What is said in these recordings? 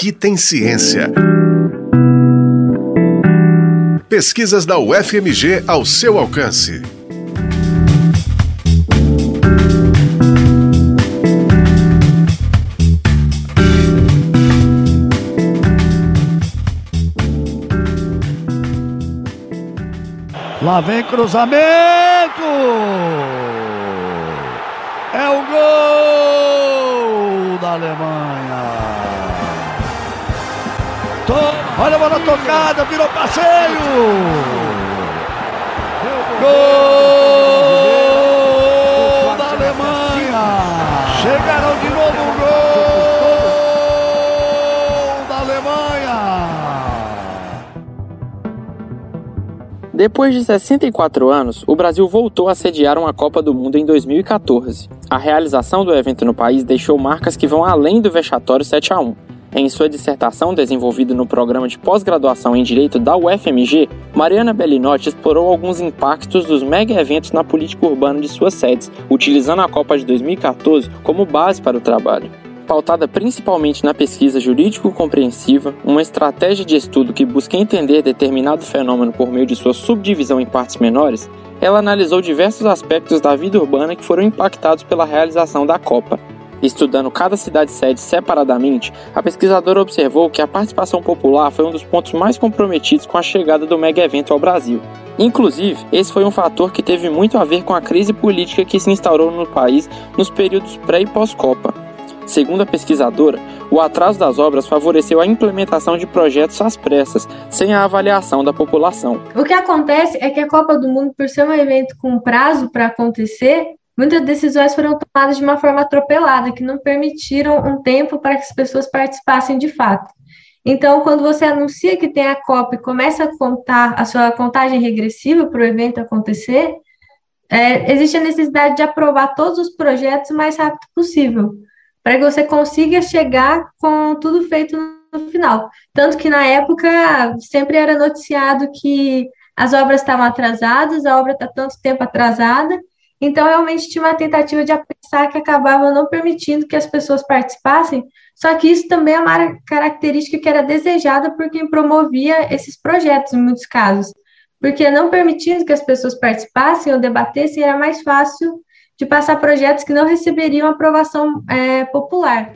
aqui tem ciência. Pesquisas da UFMG ao seu alcance. Lá vem cruzamento! É o gol da Alemanha! Olha a bola tocada, virou passeio! Gol da Alemanha! Chegaram de novo o gol da Alemanha! Depois de 64 anos, o Brasil voltou a sediar uma Copa do Mundo em 2014. A realização do evento no país deixou marcas que vão além do vexatório 7 a 1. Em sua dissertação desenvolvida no programa de pós-graduação em Direito da UFMG, Mariana Bellinotti explorou alguns impactos dos mega-eventos na política urbana de suas sedes, utilizando a Copa de 2014 como base para o trabalho. Pautada principalmente na pesquisa jurídico-compreensiva, uma estratégia de estudo que busca entender determinado fenômeno por meio de sua subdivisão em partes menores, ela analisou diversos aspectos da vida urbana que foram impactados pela realização da Copa, Estudando cada cidade-sede separadamente, a pesquisadora observou que a participação popular foi um dos pontos mais comprometidos com a chegada do mega evento ao Brasil. Inclusive, esse foi um fator que teve muito a ver com a crise política que se instaurou no país nos períodos pré e pós-Copa. Segundo a pesquisadora, o atraso das obras favoreceu a implementação de projetos às pressas, sem a avaliação da população. O que acontece é que a Copa do Mundo, por ser um evento com prazo para acontecer, Muitas decisões foram tomadas de uma forma atropelada, que não permitiram um tempo para que as pessoas participassem de fato. Então, quando você anuncia que tem a COP e começa a contar a sua contagem regressiva para o evento acontecer, é, existe a necessidade de aprovar todos os projetos o mais rápido possível, para que você consiga chegar com tudo feito no final. Tanto que na época sempre era noticiado que as obras estavam atrasadas, a obra está tanto tempo atrasada, então, realmente tinha uma tentativa de apressar que acabava não permitindo que as pessoas participassem, só que isso também é uma característica que era desejada por quem promovia esses projetos, em muitos casos, porque não permitindo que as pessoas participassem ou debatessem, era mais fácil de passar projetos que não receberiam aprovação é, popular.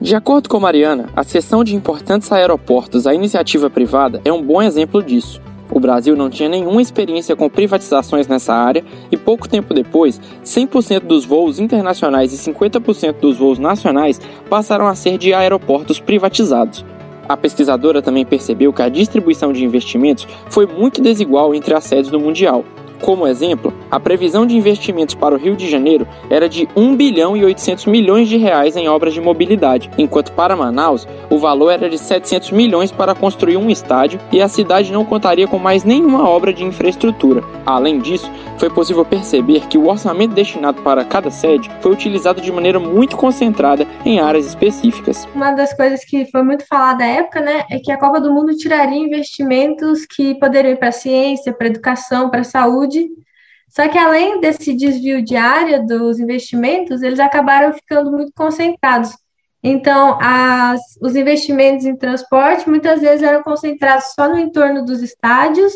De acordo com Mariana, a cessão de importantes aeroportos à iniciativa privada é um bom exemplo disso. Brasil não tinha nenhuma experiência com privatizações nessa área e pouco tempo depois, 100% dos voos internacionais e 50% dos voos nacionais passaram a ser de aeroportos privatizados. A pesquisadora também percebeu que a distribuição de investimentos foi muito desigual entre as sedes do Mundial. Como exemplo, a previsão de investimentos para o Rio de Janeiro era de 1 bilhão e 800 milhões de reais em obras de mobilidade, enquanto para Manaus o valor era de 700 milhões para construir um estádio e a cidade não contaria com mais nenhuma obra de infraestrutura. Além disso, foi possível perceber que o orçamento destinado para cada sede foi utilizado de maneira muito concentrada em áreas específicas. Uma das coisas que foi muito falada à época, né, é que a Copa do Mundo tiraria investimentos que poderiam ir para a ciência, para a educação, para a saúde saúde. Só que além desse desvio de área dos investimentos, eles acabaram ficando muito concentrados. Então, as, os investimentos em transporte muitas vezes eram concentrados só no entorno dos estádios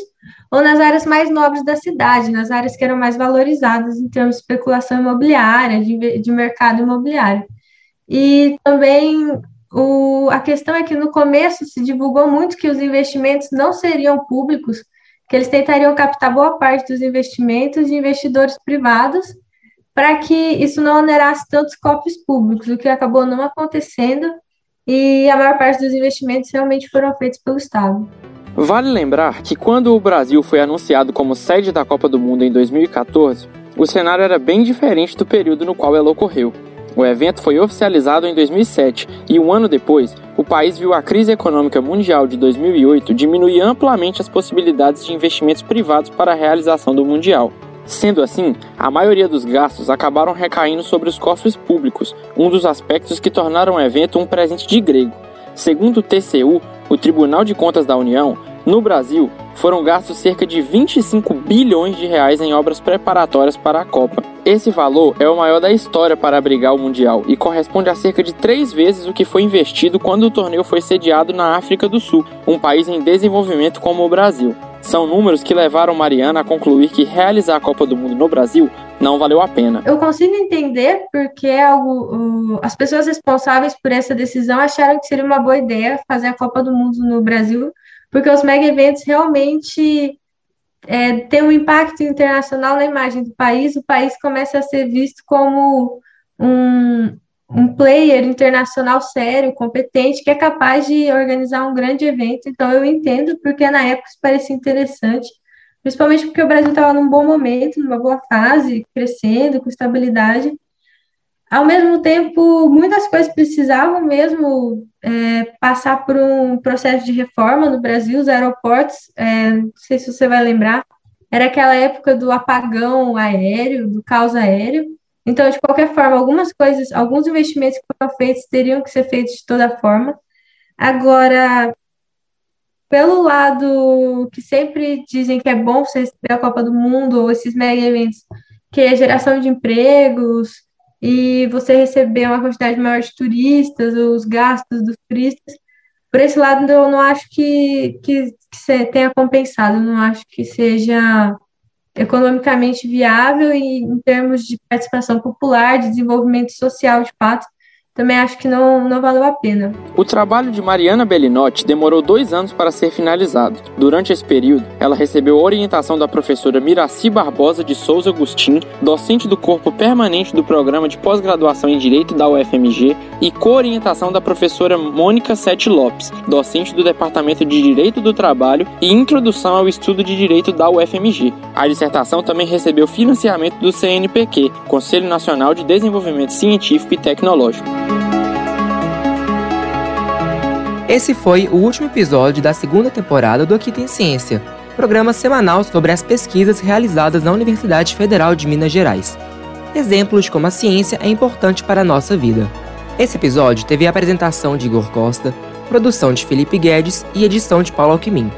ou nas áreas mais nobres da cidade, nas áreas que eram mais valorizadas em termos de especulação imobiliária, de, de mercado imobiliário. E também o, a questão é que no começo se divulgou muito que os investimentos não seriam públicos, que eles tentariam captar boa parte dos investimentos de investidores privados para que isso não onerasse tantos cofres públicos, o que acabou não acontecendo e a maior parte dos investimentos realmente foram feitos pelo Estado. Vale lembrar que quando o Brasil foi anunciado como sede da Copa do Mundo em 2014, o cenário era bem diferente do período no qual ela ocorreu. O evento foi oficializado em 2007 e um ano depois, o país viu a crise econômica mundial de 2008 diminuir amplamente as possibilidades de investimentos privados para a realização do Mundial. Sendo assim, a maioria dos gastos acabaram recaindo sobre os cofres públicos, um dos aspectos que tornaram o evento um presente de grego. Segundo o TCU, o Tribunal de Contas da União, no Brasil, foram gastos cerca de 25 bilhões de reais em obras preparatórias para a Copa. Esse valor é o maior da história para abrigar o Mundial e corresponde a cerca de três vezes o que foi investido quando o torneio foi sediado na África do Sul, um país em desenvolvimento como o Brasil. São números que levaram Mariana a concluir que realizar a Copa do Mundo no Brasil não valeu a pena. Eu consigo entender porque algo, as pessoas responsáveis por essa decisão acharam que seria uma boa ideia fazer a Copa do Mundo no Brasil, porque os mega eventos realmente é, têm um impacto internacional na imagem do país, o país começa a ser visto como um, um player internacional sério, competente, que é capaz de organizar um grande evento. Então, eu entendo, porque na época isso parecia interessante, principalmente porque o Brasil estava num bom momento, numa boa fase, crescendo, com estabilidade. Ao mesmo tempo, muitas coisas precisavam mesmo é, passar por um processo de reforma no Brasil. Os aeroportos, é, não sei se você vai lembrar, era aquela época do apagão aéreo, do caos aéreo. Então, de qualquer forma, algumas coisas, alguns investimentos que foram feitos teriam que ser feitos de toda forma. Agora, pelo lado que sempre dizem que é bom você receber a Copa do Mundo ou esses mega eventos, que é geração de empregos e você receber uma quantidade maior de turistas, os gastos dos turistas, por esse lado eu não acho que, que, que tenha compensado, eu não acho que seja economicamente viável e em termos de participação popular, de desenvolvimento social de fato, também acho que não, não valeu a pena. O trabalho de Mariana Bellinotti demorou dois anos para ser finalizado. Durante esse período, ela recebeu orientação da professora Miraci Barbosa de Souza Agostin, docente do corpo permanente do programa de pós-graduação em Direito da UFMG, e co-orientação da professora Mônica Sete Lopes, docente do Departamento de Direito do Trabalho e Introdução ao Estudo de Direito da UFMG. A dissertação também recebeu financiamento do CNPq, Conselho Nacional de Desenvolvimento Científico e Tecnológico. Esse foi o último episódio da segunda temporada do Aqui Tem Ciência, programa semanal sobre as pesquisas realizadas na Universidade Federal de Minas Gerais. Exemplos de como a ciência é importante para a nossa vida. Esse episódio teve a apresentação de Igor Costa, produção de Felipe Guedes e edição de Paulo Alquimim.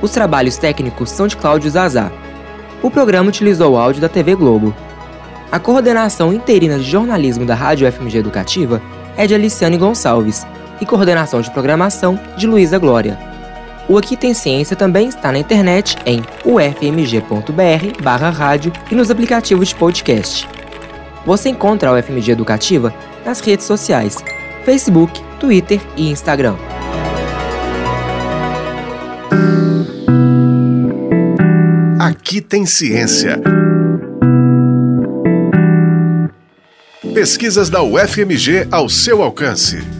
Os trabalhos técnicos são de Cláudio Zazá. O programa utilizou o áudio da TV Globo. A coordenação interina de jornalismo da Rádio FMG Educativa é de Aliciane Gonçalves e coordenação de programação de Luísa Glória. O Aqui Tem Ciência também está na internet em ufmg.br barra rádio e nos aplicativos de podcast. Você encontra a UFMG Educativa nas redes sociais, Facebook, Twitter e Instagram. Aqui tem ciência. Pesquisas da UFMG ao seu alcance.